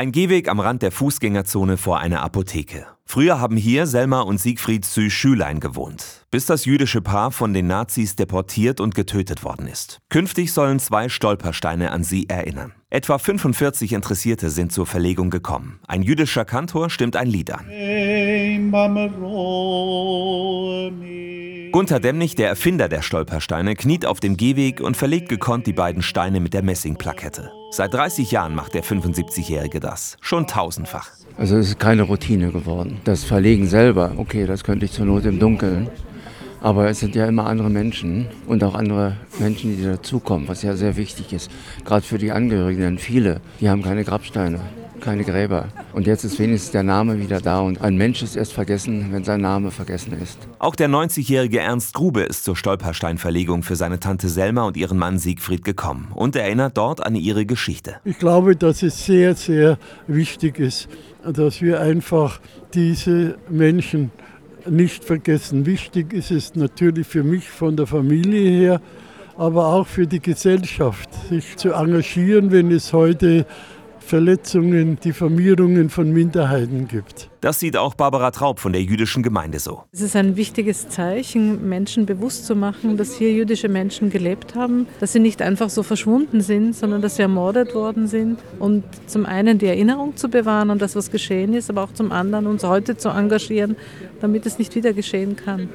Ein Gehweg am Rand der Fußgängerzone vor einer Apotheke. Früher haben hier Selma und Siegfried Sü Schülein gewohnt, bis das jüdische Paar von den Nazis deportiert und getötet worden ist. Künftig sollen zwei Stolpersteine an sie erinnern. Etwa 45 Interessierte sind zur Verlegung gekommen. Ein jüdischer Kantor stimmt ein Lied an. Gunther Demnig, der Erfinder der Stolpersteine, kniet auf dem Gehweg und verlegt gekonnt die beiden Steine mit der Messingplakette. Seit 30 Jahren macht der 75-Jährige das. Schon tausendfach. Also es ist keine Routine geworden. Das Verlegen selber, okay, das könnte ich zur Not im Dunkeln. Aber es sind ja immer andere Menschen und auch andere Menschen, die dazukommen, was ja sehr wichtig ist. Gerade für die Angehörigen, denn viele, die haben keine Grabsteine keine Gräber. Und jetzt ist wenigstens der Name wieder da und ein Mensch ist erst vergessen, wenn sein Name vergessen ist. Auch der 90-jährige Ernst Grube ist zur Stolpersteinverlegung für seine Tante Selma und ihren Mann Siegfried gekommen und erinnert dort an ihre Geschichte. Ich glaube, dass es sehr, sehr wichtig ist, dass wir einfach diese Menschen nicht vergessen. Wichtig ist es natürlich für mich von der Familie her, aber auch für die Gesellschaft, sich zu engagieren, wenn es heute Verletzungen, Diffamierungen von Minderheiten gibt. Das sieht auch Barbara Traub von der jüdischen Gemeinde so. Es ist ein wichtiges Zeichen, Menschen bewusst zu machen, dass hier jüdische Menschen gelebt haben, dass sie nicht einfach so verschwunden sind, sondern dass sie ermordet worden sind. Und zum einen die Erinnerung zu bewahren und das, was geschehen ist, aber auch zum anderen uns heute zu engagieren, damit es nicht wieder geschehen kann.